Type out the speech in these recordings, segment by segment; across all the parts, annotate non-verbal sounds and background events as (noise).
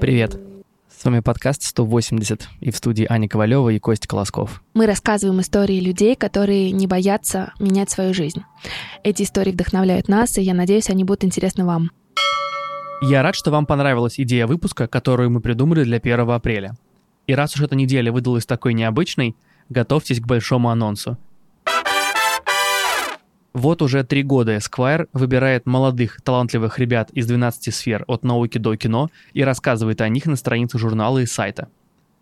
Привет. С вами подкаст 180 и в студии Аня Ковалева и Костя Колосков. Мы рассказываем истории людей, которые не боятся менять свою жизнь. Эти истории вдохновляют нас, и я надеюсь, они будут интересны вам. Я рад, что вам понравилась идея выпуска, которую мы придумали для 1 апреля. И раз уж эта неделя выдалась такой необычной, готовьтесь к большому анонсу. Вот уже три года Esquire выбирает молодых, талантливых ребят из 12 сфер от науки до кино и рассказывает о них на страницах журнала и сайта.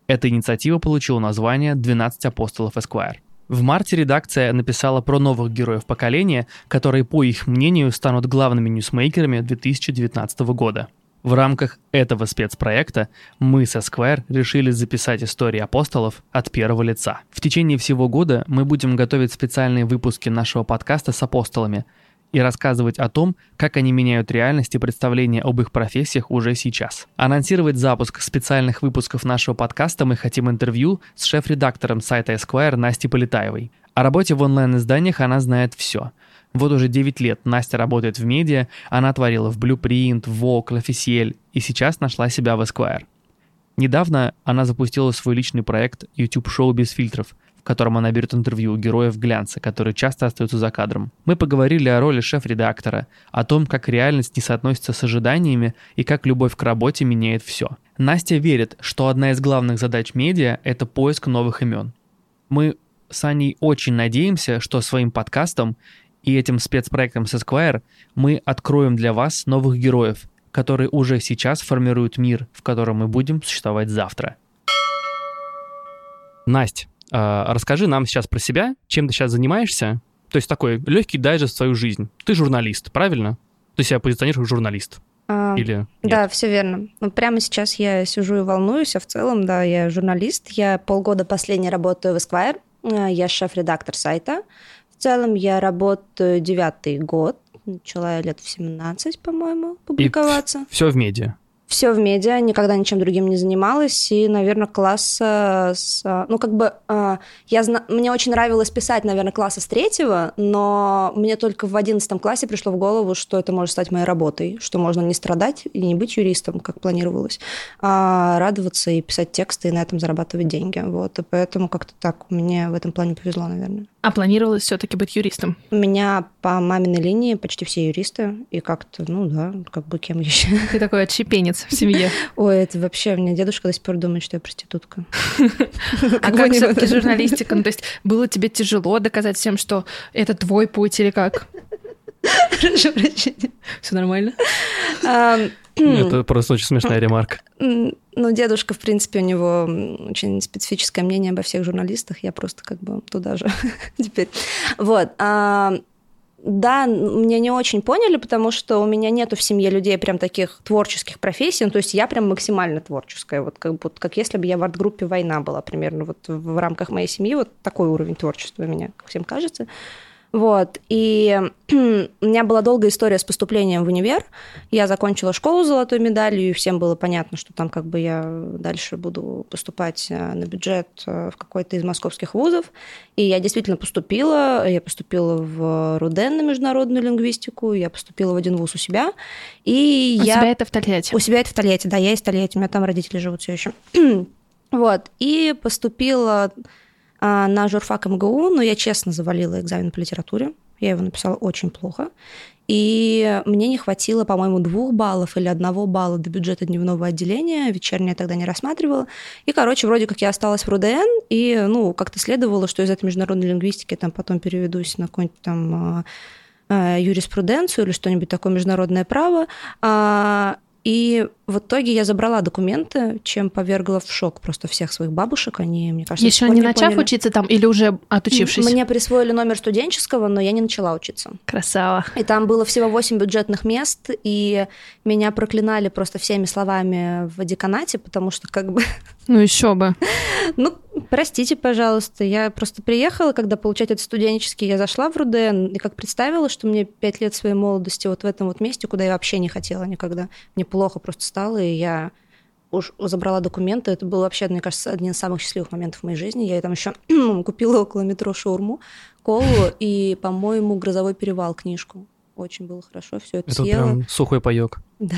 Эта инициатива получила название «12 апостолов Esquire». В марте редакция написала про новых героев поколения, которые, по их мнению, станут главными ньюсмейкерами 2019 года – в рамках этого спецпроекта мы со Square решили записать истории апостолов от первого лица. В течение всего года мы будем готовить специальные выпуски нашего подкаста с апостолами и рассказывать о том, как они меняют реальность и представление об их профессиях уже сейчас. Анонсировать запуск специальных выпусков нашего подкаста мы хотим интервью с шеф-редактором сайта Esquire Настей Полетаевой. О работе в онлайн-изданиях она знает все – вот уже 9 лет Настя работает в медиа, она творила в Blueprint, Vogue, L'Officiel и сейчас нашла себя в Esquire. Недавно она запустила свой личный проект YouTube-шоу без фильтров, в котором она берет интервью у героев глянца, которые часто остаются за кадром. Мы поговорили о роли шеф-редактора, о том, как реальность не соотносится с ожиданиями и как любовь к работе меняет все. Настя верит, что одна из главных задач медиа – это поиск новых имен. Мы с Аней очень надеемся, что своим подкастом и этим спецпроектом с Esquire мы откроем для вас новых героев, которые уже сейчас формируют мир, в котором мы будем существовать завтра. Настя, расскажи нам сейчас про себя, чем ты сейчас занимаешься. То есть такой легкий дайджест в свою жизнь. Ты журналист, правильно? Ты себя позиционируешь как журналист. А, Или нет? Да, все верно. Ну, прямо сейчас я сижу и волнуюсь, а в целом, да, я журналист. Я полгода последний работаю в Esquire. А, я шеф-редактор сайта. В целом я работаю девятый год, начала я лет в 17, по-моему, публиковаться. И все в медиа? Все в медиа, никогда ничем другим не занималась, и, наверное, класс с... Ну, как бы, а, я, мне очень нравилось писать, наверное, класса с третьего, но мне только в одиннадцатом классе пришло в голову, что это может стать моей работой, что можно не страдать и не быть юристом, как планировалось, а радоваться и писать тексты, и на этом зарабатывать деньги. Вот, и поэтому как-то так мне в этом плане повезло, наверное. А планировалось все-таки быть юристом? У меня по маминой линии почти все юристы, и как-то, ну да, как бы кем еще. Ты такой отщепенец в семье. (laughs) Ой, это вообще, у меня дедушка до сих пор думает, что я проститутка. (laughs) А как все-таки журналистика? Ну, то есть было тебе тяжело доказать всем, что это твой путь или как? Прошу прощения. Все нормально? Это просто очень смешная ремарка. Ну, дедушка, в принципе, у него очень специфическое мнение обо всех журналистах. Я просто как бы туда же (laughs) теперь. Вот. Да, меня не очень поняли, потому что у меня нету в семье людей прям таких творческих профессий. Ну, то есть я прям максимально творческая. Вот как, вот как если бы я в арт-группе «Война» была примерно вот в рамках моей семьи. Вот такой уровень творчества у меня, как всем кажется. Вот. И (clears throat) у меня была долгая история с поступлением в универ. Я закончила школу с золотой медалью, и всем было понятно, что там как бы я дальше буду поступать э, на бюджет э, в какой-то из московских вузов. И я действительно поступила. Я поступила в РУДЕН на международную лингвистику, я поступила в один вуз у себя. И у я... себя это в Тольятти? У себя это в Тольятти, да, я из Тольятти, у меня там родители живут все еще. (clears throat) вот. И поступила на журфак МГУ, но я честно завалила экзамен по литературе. Я его написала очень плохо. И мне не хватило, по-моему, двух баллов или одного балла до бюджета дневного отделения. Вечернее тогда не рассматривала. И, короче, вроде как я осталась в РУДН, и, ну, как-то следовало, что из этой международной лингвистики там потом переведусь на какой-нибудь там а, а, юриспруденцию или что-нибудь такое международное право. И в итоге я забрала документы, чем повергла в шок просто всех своих бабушек. Они, мне кажется, Еще не начав поняли. учиться там или уже отучившись? Мне присвоили номер студенческого, но я не начала учиться. Красава. И там было всего 8 бюджетных мест, и меня проклинали просто всеми словами в деканате, потому что как бы... Ну еще бы. (laughs) Ну, простите, пожалуйста, я просто приехала, когда получать этот студенческий, я зашла в РУДН, и как представила, что мне пять лет своей молодости вот в этом вот месте, куда я вообще не хотела никогда. Мне плохо просто стало, и я уж забрала документы. Это был вообще, мне кажется, один из самых счастливых моментов в моей жизни. Я там еще (clears throat) купила около метро шаурму, колу и, по-моему, «Грозовой перевал» книжку. Очень было хорошо, все это Это съела. прям сухой паёк. Да.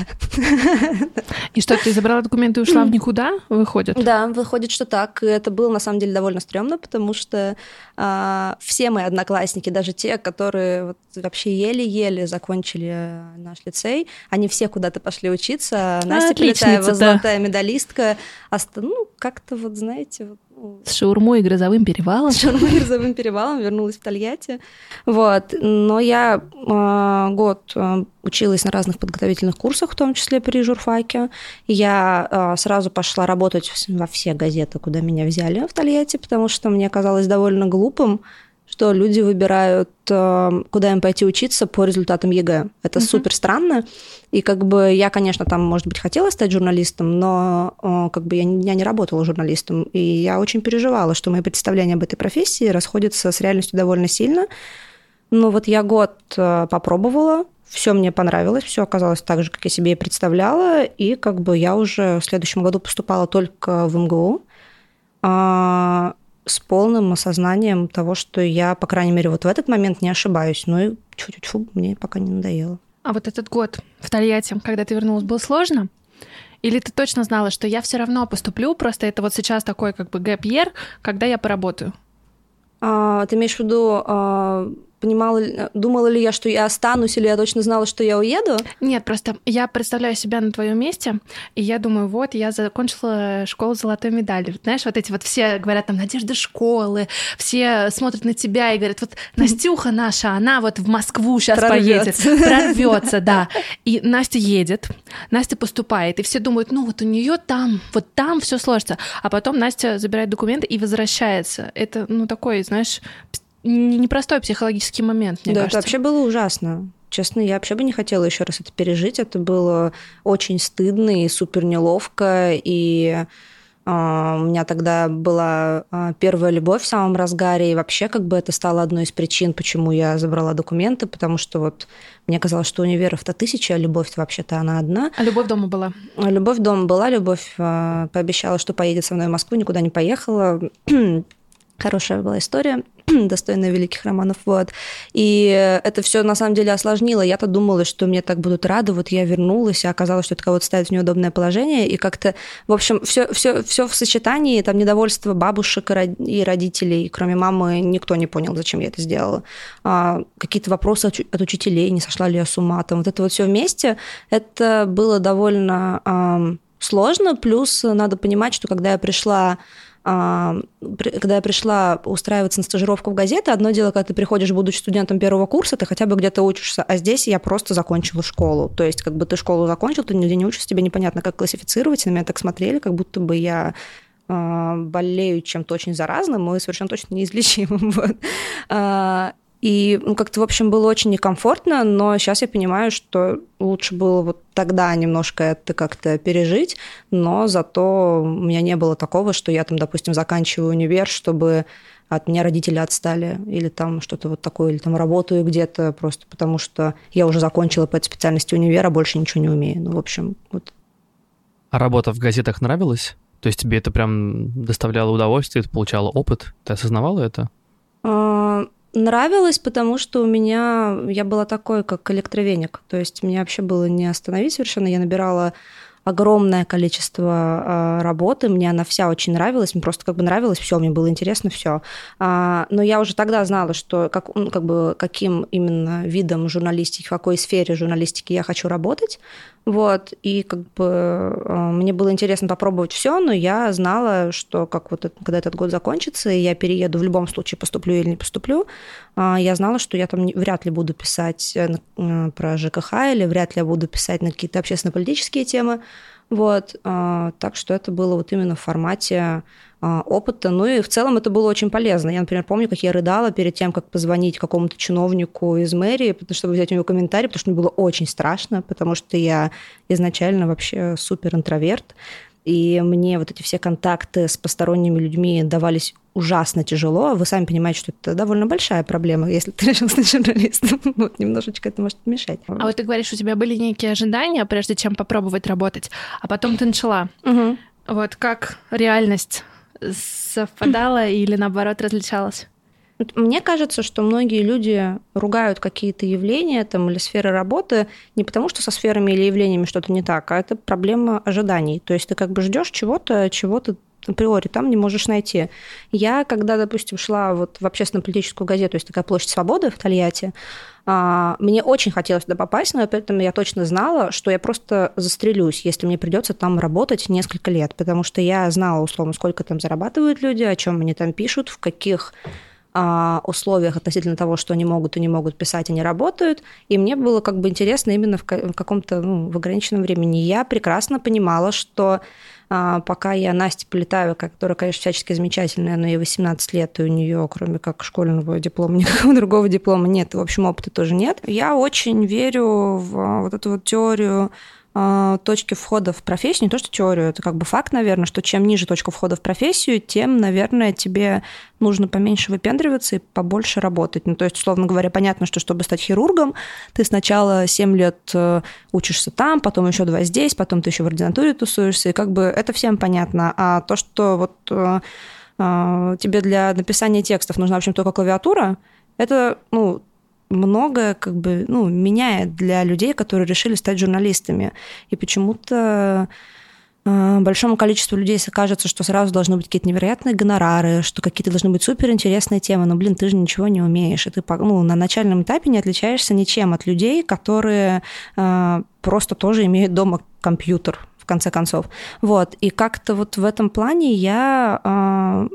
И что, ты забрала документы и ушла в никуда, выходит? Да, выходит, что так. И это было на самом деле довольно стрёмно, потому что а, все мои одноклассники, даже те, которые вот вообще еле-еле закончили наш лицей, они все куда-то пошли учиться. а Настя отличница, Полетаева, да. золотая медалистка, оста- ну, как-то вот, знаете, вот, С шаурмой и грозовым перевалом. с Шармой Грозовым перевалом вернулась в Тольятти. Вот. Но я а, год а, училась на разных подготовительных курсах, в том числе при журфаке. Я а, сразу пошла работать во все газеты, куда меня взяли в Тольятти, потому что мне казалось довольно глупым, что люди выбирают, а, куда им пойти учиться по результатам ЕГЭ. Это Мгм. супер странно. И как бы я, конечно, там, может быть, хотела стать журналистом, но а, как бы я, я не работала журналистом. И я очень переживала, что мои представления об этой профессии расходятся с реальностью довольно сильно. Но вот я год а, попробовала, все мне понравилось, все оказалось так же, как я себе и представляла, и как бы я уже в следующем году поступала только в МГУ а, с полным осознанием того, что я, по крайней мере, вот в этот момент не ошибаюсь. Ну и чуть-чуть мне пока не надоело. А вот этот год в Тольятти, когда ты вернулась, был сложно? Или ты точно знала, что я все равно поступлю, просто это вот сейчас такой как бы гэп когда я поработаю? А, ты имеешь в виду, а, понимала, ли- думала ли я, что я останусь, или я точно знала, что я уеду? Нет, просто я представляю себя на твоем месте, и я думаю, вот, я закончила школу золотой медалью. Знаешь, вот эти вот все говорят там надежда школы, все смотрят на тебя и говорят, вот (laughs) Настюха наша, она вот в Москву сейчас поедет, (laughs) Прорвётся. прорвется, да. И Настя едет, Настя поступает, и все думают, ну вот у нее там, вот там все сложится. А потом Настя забирает документы и возвращается. Это, ну, такой, знаешь, непростой психологический момент, мне да, кажется. это вообще было ужасно. Честно, я вообще бы не хотела еще раз это пережить. Это было очень стыдно и супер неловко. И а, у меня тогда была а, первая любовь в самом разгаре. И вообще как бы это стало одной из причин, почему я забрала документы. Потому что вот мне казалось, что универов-то тысяча, а любовь вообще-то она одна. А любовь дома была? Любовь дома была, любовь а, пообещала, что поедет со мной в Москву, никуда не поехала. (clears throat) Хорошая была история, (clears throat) достойная великих романов, вот. И это все на самом деле осложнило. Я-то думала, что мне так будут рады, вот я вернулась, а оказалось, что это кого-то ставит в неудобное положение, и как-то, в общем, все, все, все в сочетании, там недовольство бабушек и род- и родителей, кроме мамы, никто не понял, зачем я это сделала. А, какие-то вопросы от, учителей, не сошла ли я с ума, там вот это вот все вместе, это было довольно сложно, плюс надо понимать, что когда я пришла при- когда я пришла устраиваться на стажировку в газеты, одно дело, когда ты приходишь, будучи студентом первого курса, ты хотя бы где-то учишься, а здесь я просто закончила школу. То есть, как бы ты школу закончил, ты нигде не учишься, тебе непонятно, как классифицировать, на меня так смотрели, как будто бы я а, болею чем-то очень заразным и совершенно точно неизлечимым. (laughs) Вот. А, И ну, как-то, в общем, было очень некомфортно, но сейчас я понимаю, что лучше было вот тогда немножко это как-то пережить, но зато у меня не было такого, что я там, допустим, заканчиваю универ, чтобы от меня родители отстали, или там что-то вот такое, или там работаю где-то просто потому, что я уже закончила по этой специальности универа, больше ничего не умею. Ну, в общем, вот А работа в газетах нравилась? То есть тебе это прям доставляло удовольствие, ты получала опыт? Ты осознавала это? Нравилось, потому что у меня я была такой, как электровеник. То есть меня вообще было не остановить совершенно. Я набирала огромное количество а, работы, мне она вся очень нравилась, мне просто как бы нравилось все, мне было интересно все. Но я уже тогда знала, что как, как бы, каким именно видом журналистики, в какой сфере журналистики я хочу работать. Вот, и как бы а, мне было интересно попробовать все, но я знала, что как вот это- когда этот год закончится, и я перееду в любом случае, поступлю или не поступлю, а, я знала, что я там не- вряд ли буду писать э, э, про ЖКХ или вряд ли я буду писать на какие-то общественно-политические темы. Вот, а, так что это было вот именно в формате а, опыта. Ну и в целом это было очень полезно. Я, например, помню, как я рыдала перед тем, как позвонить какому-то чиновнику из мэрии, чтобы взять у него комментарий, потому что мне было очень страшно, потому что я изначально вообще супер интроверт. И мне вот эти все контакты с посторонними людьми давались ужасно тяжело. Вы сами понимаете, что это довольно большая проблема, если ты решил стать журналистом. Вот немножечко это может помешать. А вот ты говоришь, у тебя были некие ожидания, прежде чем попробовать работать, а потом ты начала. Мгм. Вот как реальность совпадала или наоборот различалась? Мне кажется, что многие люди ругают какие-то явления там, или сферы работы не потому, что со сферами или явлениями что-то не так, а это проблема ожиданий. То есть ты как бы ждешь чего-то, чего ты априори там не можешь найти. Я, когда, допустим, шла вот в общественно-политическую газету, есть такая площадь свободы в Тольятти, а, мне очень хотелось туда попасть, но при этом я точно знала, что я просто застрелюсь, если мне придется там работать несколько лет, потому что я знала, условно, сколько там зарабатывают люди, о чем они там пишут, в каких а, условиях относительно того, что они могут и не могут писать, они работают. И мне было как бы интересно именно в каком-то ну, в ограниченном времени. Я прекрасно понимала, что пока я Настя Полетаева, которая, конечно, всячески замечательная, но ей 18 лет, и у нее, кроме как школьного диплома, (laughs) никакого другого диплома нет, в общем, опыта тоже нет. Я очень верю в вот эту вот теорию а, точки входа в профессию, не то что теорию, это как бы факт, наверное, что чем ниже точка входа в профессию, тем, наверное, тебе нужно поменьше выпендриваться и побольше работать. Ну, то есть, условно говоря, понятно, что чтобы стать хирургом, ты сначала 7 лет э, учишься там, потом еще 2 здесь, потом ты еще в ординатуре тусуешься, и как бы это всем понятно. А то, что вот э, э, тебе для написания текстов нужна, в общем, только клавиатура, это, ну, многое как бы, ну, меняет для людей, которые решили стать журналистами. И почему-то э, большому количеству людей кажется, что сразу должны быть какие-то невероятные гонорары, что какие-то должны быть суперинтересные темы, но, блин, ты же ничего не умеешь, и ты ну, на начальном этапе не отличаешься ничем от людей, которые э, просто тоже имеют дома компьютер, конце концов. Вот. И как-то вот в этом плане я, э,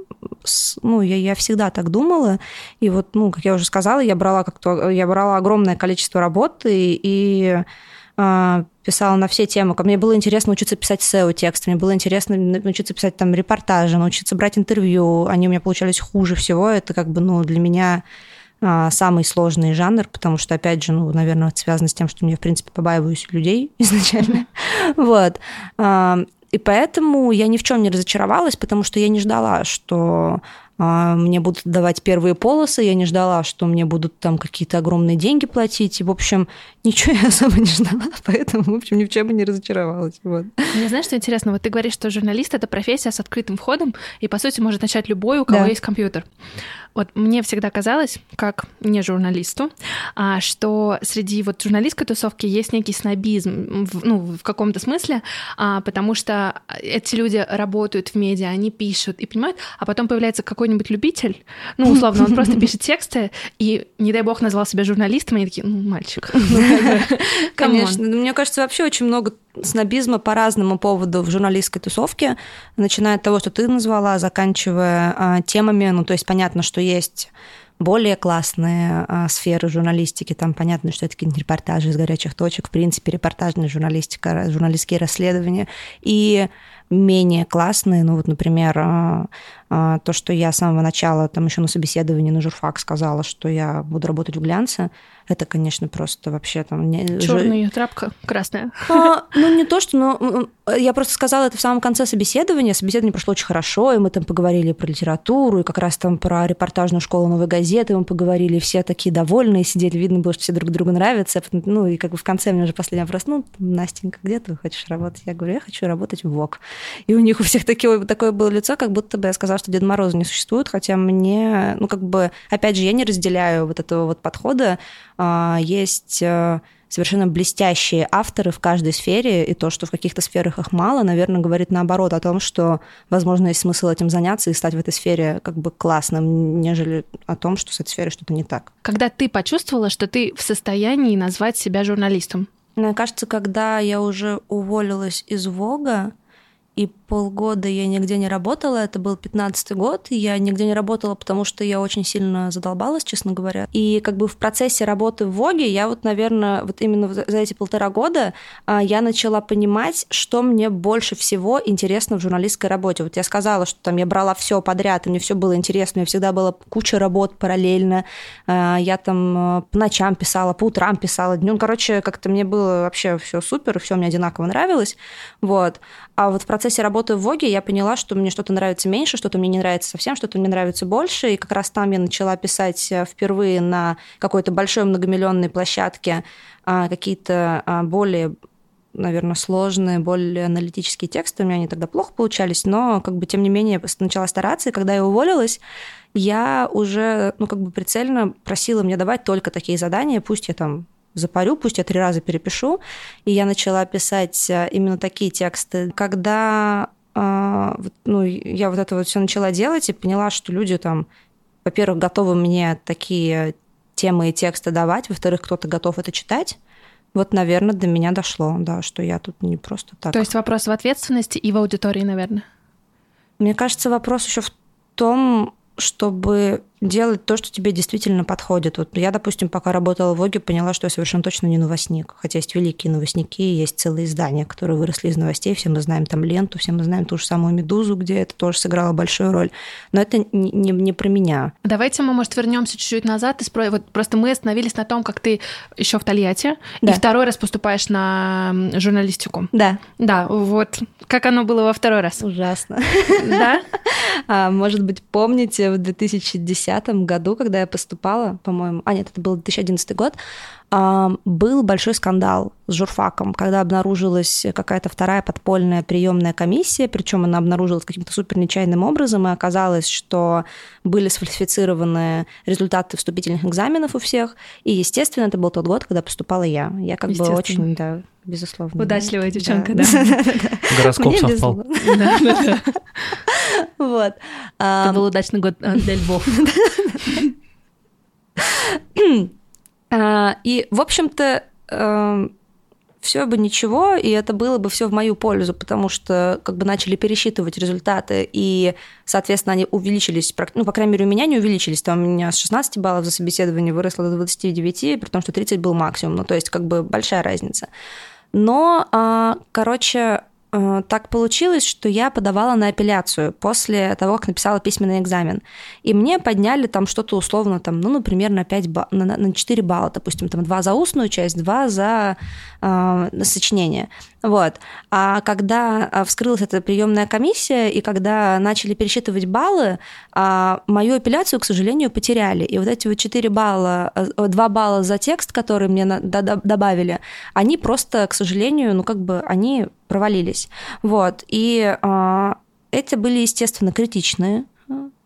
ну, я, я всегда так думала. И вот, ну, как я уже сказала, я брала как-то, я брала огромное количество работы и, э, писала на все темы. Мне было интересно научиться писать SEO-текст, мне было интересно научиться писать там репортажи, научиться брать интервью. Они у меня получались хуже всего. Это как бы, ну, для меня а, самый сложный жанр, потому что, опять же, ну, наверное, это связано с тем, что я, в принципе, побаиваюсь людей (laughs) изначально. (laughs) Вот. И поэтому я ни в чем не разочаровалась, потому что я не ждала, что мне будут давать первые полосы, я не ждала, что мне будут там какие-то огромные деньги платить. И, в общем, ничего я особо не ждала, (laughs) поэтому, в общем, ни в чем не разочаровалась. Вот. Мне знаешь, что интересно? Вот ты говоришь, что журналист — это профессия с открытым входом, и, по сути, может начать любой, у кого да. есть компьютер. Вот мне всегда казалось, как не журналисту, а, что среди вот журналистской тусовки есть некий снобизм, ну, в каком-то смысле, а, потому что эти люди работают в медиа, они пишут и понимают, а потом появляется какой-нибудь любитель, ну, условно, он просто пишет (laughs) тексты, и, не дай бог, назвал себя журналистом, и они такие, ну, мальчик. (laughs) (laughs) Конечно. Мне кажется, вообще очень много снобизма по разному поводу в журналистской тусовке, начиная от того, что ты назвала, заканчивая а, темами, ну, то есть понятно, что есть более классные а, сферы журналистики. Там понятно, что это какие-нибудь репортажи из горячих точек, в принципе, репортажная журналистика, журналистские расследования. И менее классные, ну вот, например, а, а, то, что я с самого начала, там еще на собеседовании на журфак сказала, что я буду работать в глянце, это, конечно, просто вообще там... Не... Черная тряпка красная. А, ну, не то, что... Но я просто сказала это в самом конце собеседования. Собеседование прошло очень хорошо, и мы там поговорили про литературу, и как раз там про репортажную школу «Новой газеты» мы поговорили, все такие довольные сидели, видно было, что все друг другу нравятся. Ну, и как бы в конце мне уже последний вопрос, ну, Настенька, где ты хочешь работать? Я говорю, я хочу работать в ВОК. И у них у всех такое, такое было лицо, как будто бы я сказала, что Деда Мороза не существует, хотя мне, ну, как бы, опять же, я не разделяю вот этого вот подхода. А, есть э, совершенно блестящие авторы в каждой сфере, и то, что в каких-то сферах их мало, наверное, говорит наоборот о том, что, возможно, есть смысл этим заняться и стать в этой сфере как бы классным, нежели о том, что с этой сферой что-то не так. Когда ты почувствовала, что ты в состоянии назвать себя журналистом? Мне кажется, когда я уже уволилась из Вога, и полгода я нигде не работала, это был 15 год, я нигде не работала, потому что я очень сильно задолбалась, честно говоря. И как бы в процессе работы в Воге я вот, наверное, вот именно за эти полтора года а, я начала понимать, что мне больше всего интересно в журналистской работе. Вот я сказала, что там я брала все подряд, и мне все было интересно, у меня всегда была куча работ параллельно, а, я там а, по ночам писала, по утрам писала, днем, короче, как-то мне было вообще все супер, все мне одинаково нравилось, вот. А вот в процессе работы в Воге я поняла, что мне что-то нравится меньше, что-то мне не нравится совсем, что-то мне нравится больше. И как раз там я начала писать э, впервые на какой-то большой многомиллионной площадке а, какие-то а, более наверное, сложные, более аналитические тексты. У меня они тогда плохо получались, но, как бы, тем не менее, начала стараться. И когда я уволилась, я уже, ну, как бы прицельно просила мне давать только такие задания, пусть я там запарю, пусть я три раза перепишу. И я начала писать э, именно такие тексты. Когда э, ну, я вот это вот все начала делать и поняла, что люди там, во-первых, готовы мне такие темы и тексты давать, во-вторых, кто-то готов это читать, вот, наверное, до меня дошло, да, что я тут не просто так. То есть вопрос в ответственности и в аудитории, наверное. Мне кажется, вопрос еще в том, чтобы делать то, что тебе действительно подходит. Вот я, допустим, пока работала в Воге, поняла, что я совершенно точно не новостник. Хотя есть великие новостники, есть целые издания, которые выросли из новостей. Все мы знаем там ленту, все мы знаем ту же самую «Медузу», где это тоже сыграло большую роль. Но это не, не, не про меня. Давайте мы, может, вернемся чуть-чуть назад. И вот просто мы остановились на том, как ты еще в Тольятти да. и второй раз поступаешь на журналистику. Да. Да, вот. Как оно было во второй раз? Ужасно. Да? (laughs) А, может быть, помните, в 2010 2010 году, когда я поступала, по-моему, а нет, это был 2011 год, был большой скандал с журфаком, когда обнаружилась какая-то вторая подпольная приемная комиссия, причем она обнаружилась каким-то супер нечаянным образом, и оказалось, что были сфальсифицированы результаты вступительных экзаменов у всех, и, естественно, это был тот год, когда поступала я. Я как бы очень, да, безусловно. Удачливая девчонка, да. Гороскоп совпал. Вот. Это был удачный год а, для львов. (laughs) (clears throat) А, и, в общем-то, эм, все бы ничего, и это было бы все в мою пользу, потому что как бы начали пересчитывать результаты, и, соответственно, они увеличились, ну, по крайней мере, у меня не увеличились, там у меня с 16 баллов за собеседование выросло до 29, при том, что 30 был максимум, ну, то есть как бы большая разница. Но, а, короче, Э, так получилось, что я подавала на апелляцию после того, как написала письменный экзамен. И мне подняли там что-то условно, там, ну, например, на, 5 ба- на, на 4 балла, допустим, там 2 за устную часть, 2 за э, сочинение. Вот. А когда а, вскрылась эта приемная комиссия, и когда начали пересчитывать баллы, а, мою апелляцию, к сожалению, потеряли. И вот эти вот 4 балла, 2 э, балла за текст, который мне добавили, они просто, к сожалению, ну как бы они провалились. Вот. И а, эти были, естественно, критичные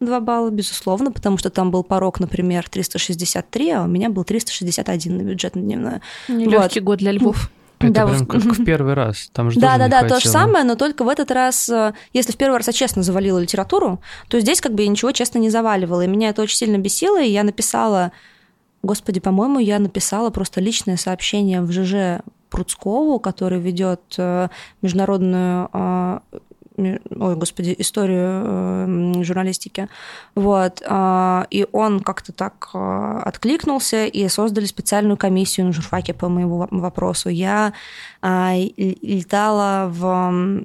2 балла, безусловно, потому что там был порог, например, 363, а у меня был 361 на бюджет на дневное. Нелегкий вот. год для Львов. Это да, прям как в первый раз. Там же да, да, да, то же самое, но только в этот раз, э, если в первый раз я честно завалила литературу, то здесь как бы я ничего честно не заваливала. И меня это очень сильно бесило, и я написала, господи, по-моему, я написала просто личное сообщение в ЖЖ Пруцкову, который ведет э, международную э, ой, господи, историю э, журналистики. Вот. Э, и он как-то так э, откликнулся, и создали специальную комиссию на журфаке по моему вопросу. Я э, летала в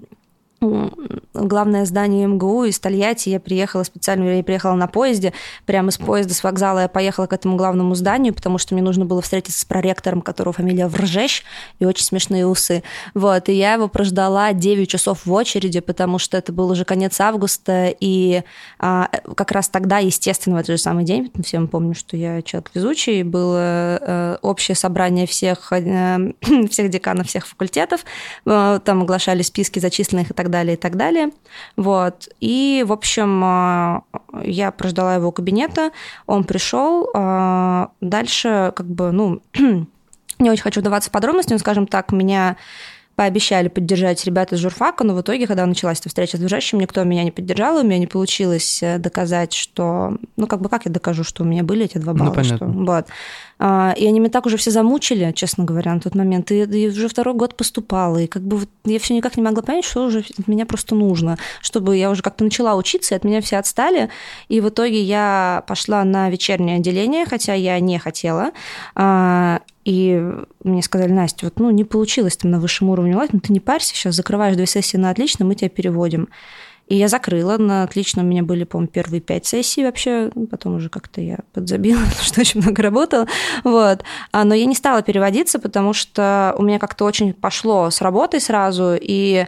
главное здание МГУ из Тольятти. Я приехала специально, я приехала на поезде, прямо с поезда, с вокзала я поехала к этому главному зданию, потому что мне нужно было встретиться с проректором, которого фамилия Вржещ, и очень смешные усы. Вот, и я его прождала 9 часов в очереди, потому что это был уже конец августа, и а, как раз тогда, естественно, в этот же самый день, все мы помним, что я человек везучий, было а, общее собрание всех, а, (clears throat) всех деканов всех факультетов, а, там оглашали списки зачисленных и так далее, и так далее. Вот. И, в общем, а, я прождала его кабинета, он пришел. А, дальше, как бы, ну, (clears throat) не очень хочу вдаваться в подробности, но, скажем так, меня пообещали поддержать ребята из журфака, но в итоге, когда началась эта встреча с движущим, никто меня не поддержал, у меня не получилось э, доказать, что... Ну, как бы как я докажу, что у меня были эти два ну, балла? Ну, понятно. Что... Вот. А, и они меня так уже все замучили, честно говоря, на тот момент. И, и уже второй год поступала, и как бы вот я все никак не могла понять, что уже от меня просто нужно, чтобы я уже как-то начала учиться, и от меня все отстали. И в итоге я пошла на вечернее отделение, хотя я не хотела. А, и мне сказали, Настя, вот ну, не получилось там на высшем уровне, ладно, ты не парься, сейчас закрываешь две сессии на отлично, мы тебя переводим. И я закрыла на отлично. У меня были, по-моему, первые пять сессий вообще. Потом уже как-то я подзабила, потому (laughs) что очень много работала. Вот. А, но я не стала переводиться, потому что у меня как-то очень пошло с работой сразу. И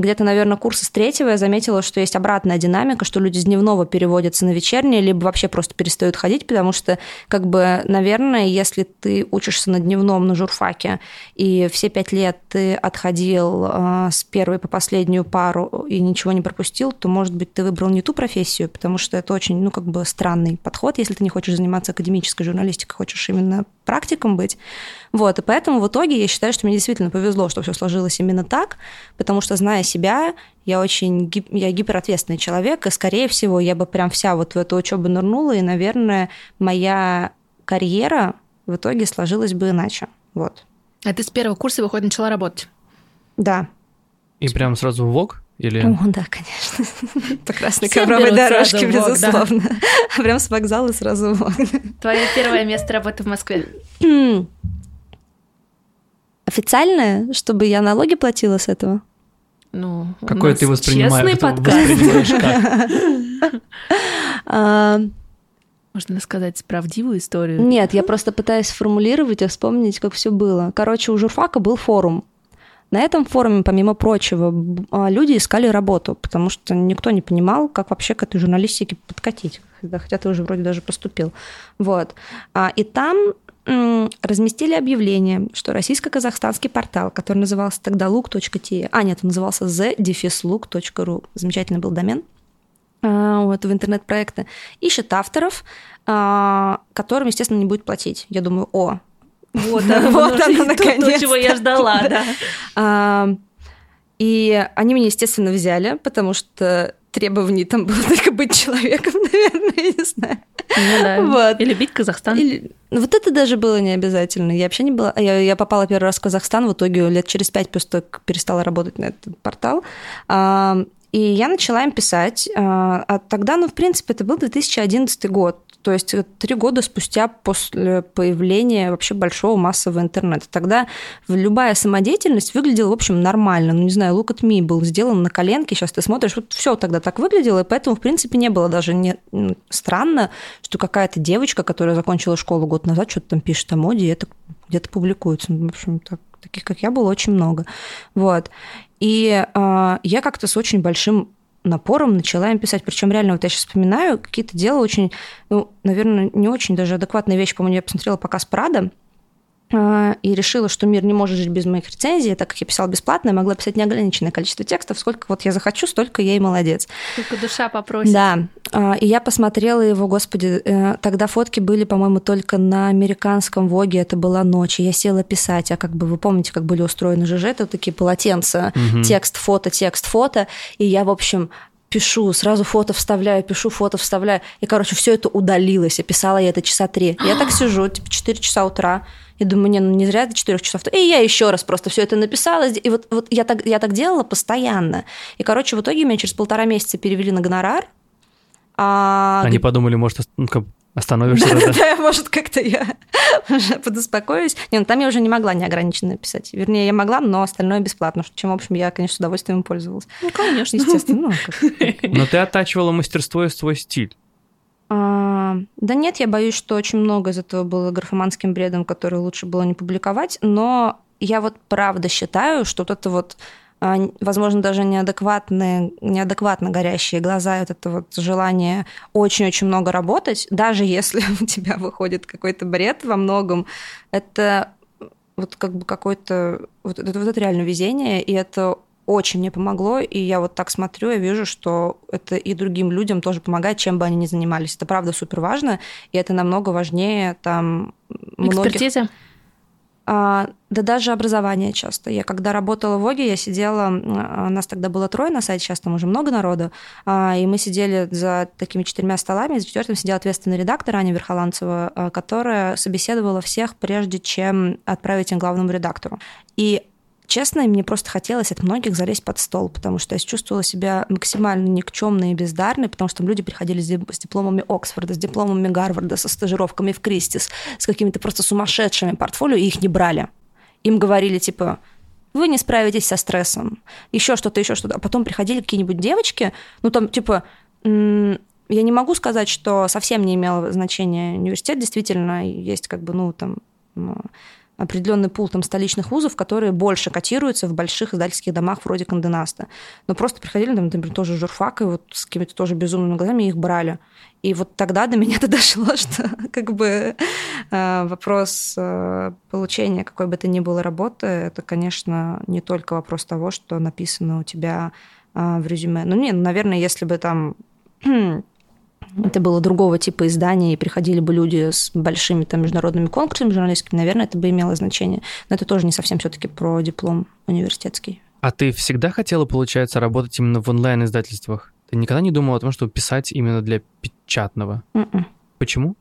где-то, наверное, курса с третьего. Я заметила, что есть обратная динамика, что люди с дневного переводятся на вечернее, либо вообще просто перестают ходить, потому что, как бы, наверное, если ты учишься на дневном, на журфаке, и все пять лет ты отходил э, с первой по последнюю пару и ничего не пропустил, то, может быть, ты выбрал не ту профессию, потому что это очень, ну, как бы странный подход, если ты не хочешь заниматься академической журналистикой, хочешь именно практиком быть. Вот, и поэтому в итоге я считаю, что мне действительно повезло, что все сложилось именно так, потому что, зная себя, я очень гип- я гиперответственный человек, и, скорее всего, я бы прям вся вот в эту учебу нырнула, и, наверное, моя карьера в итоге сложилась бы иначе. Вот. А ты с первого курса, выходит, начала работать? Да. И прям сразу в ВОК? Или... О, да, конечно. (laughs) По красной Все ковровой дорожке, ВОК, да. безусловно. (laughs) Прям с вокзала сразу в. Твое первое место работы в Москве. Официальное, чтобы я налоги платила с этого? Ну, Какое ты воспринимаешь, Честный подкаст. (laughs) А, Можно сказать правдивую историю. Нет, я просто пытаюсь сформулировать и вспомнить, как все было. Короче, у журфака был форум. На этом форуме, помимо прочего, а, люди искали работу, потому что никто не понимал, как вообще к этой журналистике подкатить. Хотя ты уже вроде даже поступил. Вот. А, И там разместили объявление, что российско-казахстанский портал, который назывался тогда look.te, а нет, он назывался the-look.ru, замечательный был домен, а, вот, в интернет-проекты, ищет авторов, а, которым, естественно, не будет платить. Я думаю, о, Вот Вот оно, (laughs) (laughs) то, наконец-то. чего я ждала, (laughs) да. И они меня, естественно, взяли, потому что требований там было только быть человеком, наверное, я не знаю. Ну да. Вот. И любить Казахстан. Или- ну, Вот это даже было не обязательно. Я вообще не была... Я, я попала первый раз в Казахстан, в итоге лет через пять просто перестала работать на этот портал. А, И я начала им писать. А а тогда, ну, в принципе, это был 2011 год. То есть э, три года спустя после появления вообще большого массового интернета. Тогда любая самодеятельность выглядела, в общем, нормально. Ну, не знаю, Look at Me был сделан на коленке, сейчас ты смотришь, вот все тогда так выглядело, и поэтому, в принципе, не было даже не... странно, что какая-то девочка, которая закончила школу год назад, что-то там пишет о моде, и это где-то публикуется. Ну, В общем, так, таких, как я, было очень много. Вот. И а, я как-то с очень большим напором начала им писать. Причем реально, вот я сейчас вспоминаю, какие-то дела очень, ну, наверное, не очень даже адекватные вещи. По-моему, я посмотрела показ Прада, и решила, что мир не может жить без моих рецензий, так как я писала бесплатно, я могла писать неограниченное количество текстов, сколько вот я захочу, столько я и молодец. Только душа попросит. Да, а, и я посмотрела его, господи, э, тогда фотки были, по-моему, только на американском Воге, это была ночь, и я села писать, а как бы вы помните, как были устроены ЖЖ, это такие полотенца, Мгм. текст, фото, текст, фото, и я, в общем, пишу, сразу фото вставляю, пишу, фото вставляю. И, короче, все это удалилось. Я писала я это часа три. Я так (gasps) сижу, типа, 4 часа утра. И думаю, не, ну не зря до 4 часов. И я еще раз просто все это написала. И вот, вот я, так, я так делала постоянно. И, короче, в итоге меня через полтора месяца перевели на гонорар. А, Они подумали, может, ну, остановишься. да, тогда. да, может, как-то я уже подуспокоюсь. Не, ну там я уже не могла неограниченно писать. Вернее, я могла, но остальное бесплатно, чем, в общем, я, конечно, с удовольствием им пользовалась. Ну, конечно. Естественно. ну, как. Но ты оттачивала мастерство и свой стиль. А, Да нет, я боюсь, что очень много из этого было графоманским бредом, который лучше было не публиковать, но я вот правда считаю, что вот это вот а, возможно, даже неадекватные, неадекватно горящие глаза, вот это вот желание очень-очень много работать, даже если (laughs) у тебя выходит какой-то бред во многом, это вот как бы какое-то... Вот это, вот это реально везение, и это очень мне помогло, и я вот так смотрю, я вижу, что это и другим людям тоже помогает, чем бы они ни занимались. Это правда супер важно, и это намного важнее там многих... Экспертиза. А, да даже образование часто. Я когда работала в ВОГе, я сидела, а, нас тогда было трое на сайте, сейчас там уже много народу, а, и мы сидели за такими четырьмя столами, за четвертым сидел ответственный редактор Аня Верхоланцева, которая собеседовала всех, прежде чем отправить их главному редактору. И Честно, мне просто хотелось от многих залезть под стол, потому что я чувствовала себя максимально никчемной и бездарной, потому что там люди приходили с дип- с дипломами Оксфорда, с дипломами Гарварда, со стажировками в Кристис, с какими-то просто сумасшедшими портфолио, и их не брали. Им говорили, типа, вы не справитесь со стрессом, еще что-то, еще что-то. А потом приходили какие-нибудь девочки, ну там, типа, я не могу сказать, что совсем не имело значения университет, действительно, есть как бы, ну, там, ну, определенный пул там столичных вузов, которые больше котируются в больших издательских домах вроде Канденаста. Но просто приходили, там, например, тоже журфак, и вот с какими-то тоже безумными глазами их брали. И вот тогда до меня (laughs) это дошло, что как бы э, вопрос э, получения какой бы то ни было работы, это, конечно, не только вопрос того, что написано у тебя э, в резюме. Ну, нет, наверное, если бы там (clears throat) это было другого типа издания, и приходили бы люди с большими там международными конкурсами журналистскими, наверное, это бы имело значение. Но это тоже не совсем все-таки про диплом университетский. А ты всегда хотела, получается, работать именно в онлайн-издательствах? Ты никогда не думала о том, чтобы писать именно для печатного? Mm-mm. М-м. Почему?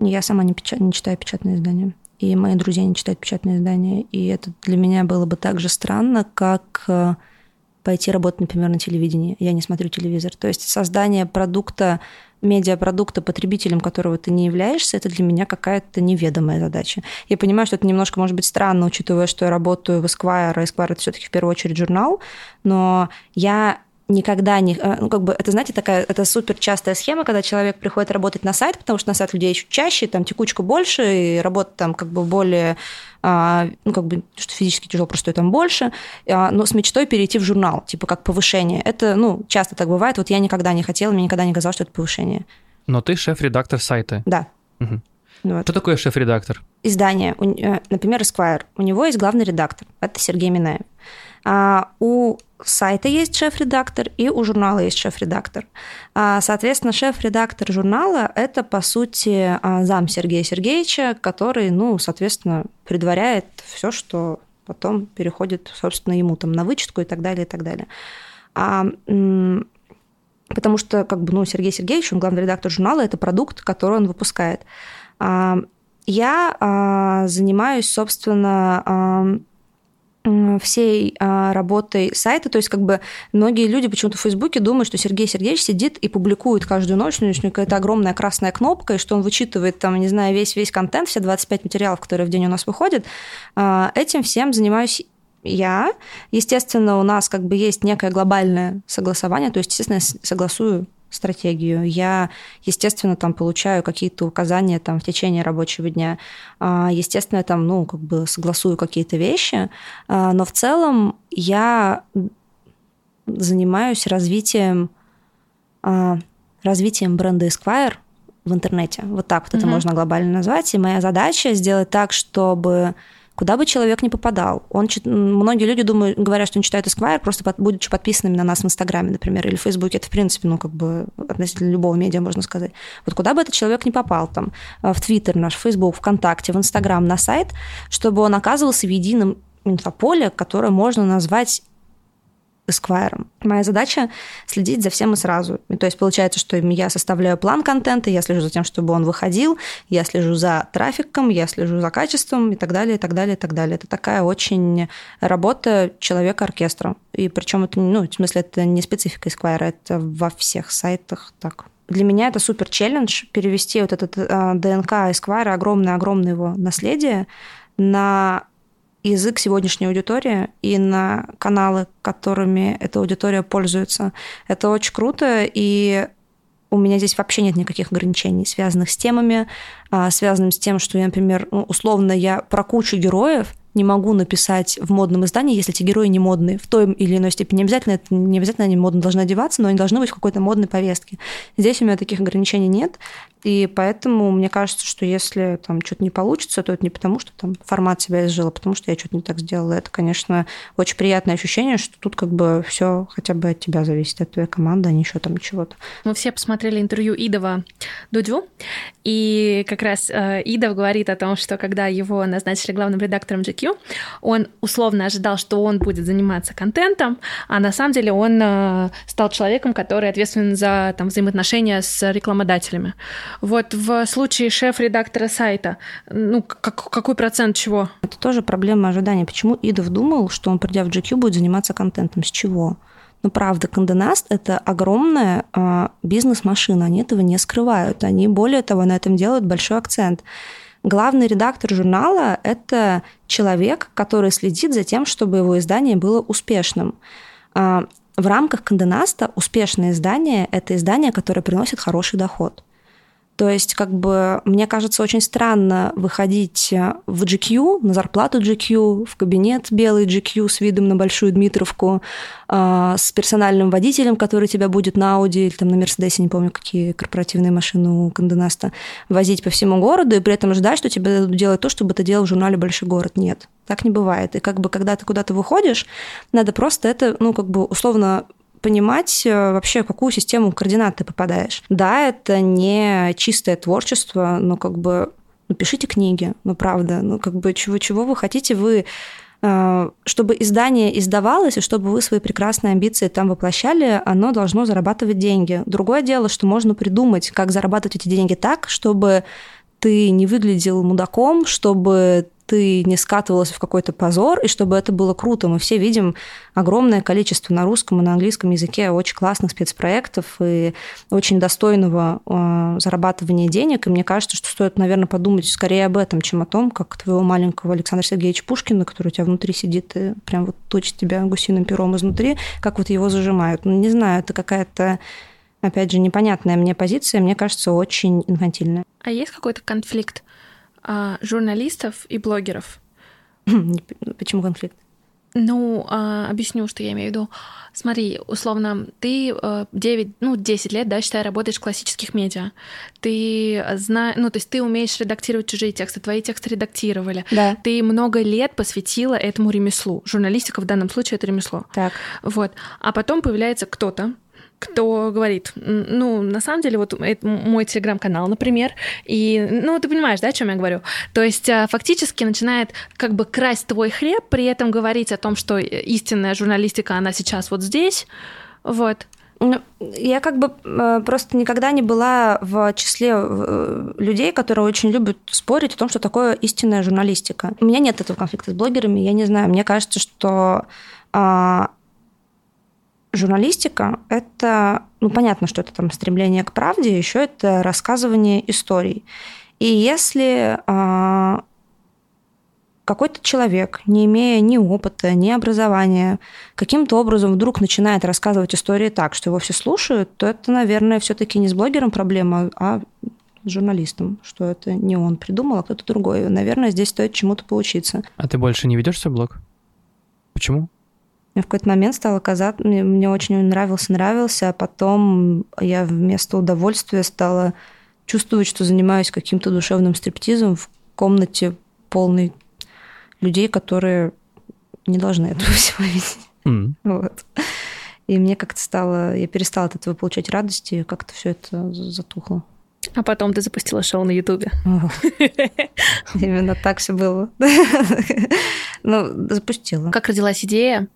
Я сама не, печат... не читаю печатные издания. И мои друзья не читают печатные издания. И это для меня было бы так же странно, как э, пойти работать, например, на телевидении. Я не смотрю телевизор. То есть создание продукта, медиапродукта потребителем, которого ты не являешься, это для меня какая-то неведомая задача. Я понимаю, что это немножко может быть странно, учитывая, что я работаю в Esquire, а Esquire это все-таки в первую очередь журнал, но я никогда не... Э, ну, как бы, это, знаете, такая, это супер частая схема, когда человек приходит работать на сайт, потому что на сайт людей еще чаще, там текучка больше, и работа там как бы более ну, как бы, что физически тяжело, просто там больше, а, но с мечтой перейти в журнал, типа как повышение. Это, ну, часто так бывает. Вот я никогда не хотела, мне никогда не казалось, что это повышение. Но ты шеф-редактор сайта. Да. Угу. Вот. Что такое шеф-редактор? Издание. Э, например, Esquire. У него есть главный редактор. Это Сергей Минаев. А у сайта есть шеф-редактор и у журнала есть шеф-редактор. А, соответственно, шеф-редактор журнала – это, по сути, а, зам Сергея Сергеевича, который, ну, соответственно, предваряет все, что потом переходит, собственно, ему там на вычетку и так далее, и так далее. А, потому что, как бы, ну, Сергей Сергеевич, он главный редактор журнала, это продукт, который он выпускает. Я занимаюсь, собственно, всей а, работой сайта. То есть, как бы многие люди почему-то в Фейсбуке думают, что Сергей Сергеевич сидит и публикует каждую ночь, у него какая-то огромная красная кнопка, и что он вычитывает там, не знаю, весь весь контент, все 25 материалов, которые в день у нас выходят. А, этим всем занимаюсь я. Естественно, у нас как бы есть некое глобальное согласование, то есть, естественно, я согласую стратегию. Я, естественно, там получаю какие-то указания там в течение рабочего дня. А, естественно, там, ну, как бы согласую какие-то вещи, а, но в целом я занимаюсь развитием, а, развитием бренда Esquire в интернете. Вот так вот mm-hmm. это можно глобально назвать. И моя задача сделать так, чтобы куда бы человек ни попадал. Он, многие люди думают, говорят, что он читает Esquire, просто под, будучи подписанными на нас в Инстаграме, например, или в Фейсбуке. Это, в принципе, ну, как бы относительно любого медиа, можно сказать. Вот куда бы этот человек ни попал, там, э, в Твиттер наш, в Фейсбук, ВКонтакте, в Инстаграм, на сайт, чтобы он оказывался в едином инфополе, которое можно назвать Esquire. Моя задача следить за всем и сразу. И то есть получается, что я составляю план контента, я слежу за тем, чтобы он выходил, я слежу за трафиком, я слежу за качеством и так далее, и так далее, и так далее. Это такая очень работа человека-оркестра. И причем это, ну, в смысле, это не специфика Esquire, это во всех сайтах так. Для меня это супер челлендж перевести вот этот э, ДНК Esquire, огромное-огромное его наследие, на язык сегодняшней аудитории и на каналы, которыми эта аудитория пользуется. Это очень круто, и у меня здесь вообще нет никаких ограничений, связанных с темами, а, связанных с тем, что я, например, ну, условно, я про кучу героев не могу написать в модном издании, если эти герои не модные. В той или иной степени обязательно, это, не обязательно они модно должны одеваться, но они должны быть в какой-то модной повестке. Здесь у меня таких ограничений нет. И поэтому мне кажется, что если там что-то не получится, то это не потому, что там формат себя изжил, а потому что я что-то не так сделала. Это, конечно, очень приятное ощущение, что тут как бы все хотя бы от тебя зависит, от твоей команды, а не еще там чего-то. Мы все посмотрели интервью Идова Дудю, и как раз э, Идов говорит о том, что когда его назначили главным редактором GQ, он условно ожидал, что он будет заниматься контентом, а на самом деле он э, стал человеком, который ответственен за там, взаимоотношения с рекламодателями. Вот в случае шеф-редактора сайта, ну, как, какой процент чего? Это тоже проблема ожидания. Почему Идов думал, что он, придя в GQ, будет заниматься контентом? С чего? Ну, правда, Конденаст – это огромная э, бизнес-машина, они этого не скрывают. Они, более того, на этом делают большой акцент. Главный редактор журнала – это человек, который следит за тем, чтобы его издание было успешным. Э, в рамках Конденаста успешное издание – это издание, которое приносит хороший доход. То есть, как бы, мне кажется, очень странно выходить в GQ, на зарплату GQ, в кабинет белый GQ с видом на Большую Дмитровку, э, с персональным водителем, который тебя будет на Audi или там на Мерседесе, не помню, какие корпоративные машины у Канденаста, возить по всему городу и при этом ждать, что тебе дадут делать то, чтобы ты делал в журнале «Большой город». Нет, так не бывает. И как бы, когда ты куда-то выходишь, надо просто это, ну, как бы, условно понимать э, вообще, в какую систему координат ты попадаешь. Да, это не чистое творчество, но как бы ну, пишите книги, ну правда, ну как бы чего, чего вы хотите, вы э, чтобы издание издавалось, и чтобы вы свои прекрасные амбиции там воплощали, оно должно зарабатывать деньги. Другое дело, что можно придумать, как зарабатывать эти деньги так, чтобы ты не выглядел мудаком, чтобы ты не скатывалась в какой-то позор, и чтобы это было круто. Мы все видим огромное количество на русском и на английском языке очень классных спецпроектов и очень достойного э, зарабатывания денег. И мне кажется, что стоит, наверное, подумать скорее об этом, чем о том, как твоего маленького Александра Сергеевича Пушкина, который у тебя внутри сидит и прям вот точит тебя гусиным пером изнутри, как вот его зажимают. Ну, не знаю, это какая-то опять же, непонятная мне позиция, мне кажется, очень инфантильная. А есть какой-то конфликт а, журналистов и блогеров. (laughs) Почему конфликт? Ну, а, объясню, что я имею в виду. Смотри, условно, ты 9, э, ну, 10 лет, да, считай, работаешь в классических медиа. Ты знаешь, ну, то есть ты умеешь редактировать чужие тексты, твои тексты редактировали. Да. Ты много лет посвятила этому ремеслу. Журналистика в данном случае это ремесло. Так. Вот. А потом появляется кто-то, кто говорит, ну, на самом деле, вот это мой телеграм-канал, например, и, ну, ты понимаешь, да, о чем я говорю? То есть а, фактически начинает как бы красть твой хлеб, при этом говорить о том, что истинная журналистика, она сейчас вот здесь, вот. Ну, я как бы э, просто никогда не была в числе э, людей, которые очень любят спорить о том, что такое истинная журналистика. У меня нет этого конфликта с блогерами, я не знаю. Мне кажется, что а, журналистика – это, ну, понятно, что это там стремление к правде, еще это рассказывание историй. И если а, какой-то человек, не имея ни опыта, ни образования, каким-то образом вдруг начинает рассказывать истории так, что его все слушают, то это, наверное, все-таки не с блогером проблема, а с журналистом, что это не он придумал, а кто-то другой. Наверное, здесь стоит чему-то поучиться. А ты больше не ведешь свой блог? Почему? Мне в какой-то момент стало казаться, мне, мне очень нравился, нравился, а потом я вместо удовольствия стала чувствовать, что занимаюсь каким-то душевным стриптизом в комнате полной людей, которые не должны этого (laughs) всего видеть. Mm. Вот. И мне как-то стало, я перестала от этого получать радости, и как-то все это затухло. А потом ты запустила шоу на Ютубе. Именно так все было. Ну, запустила. Как родилась идея?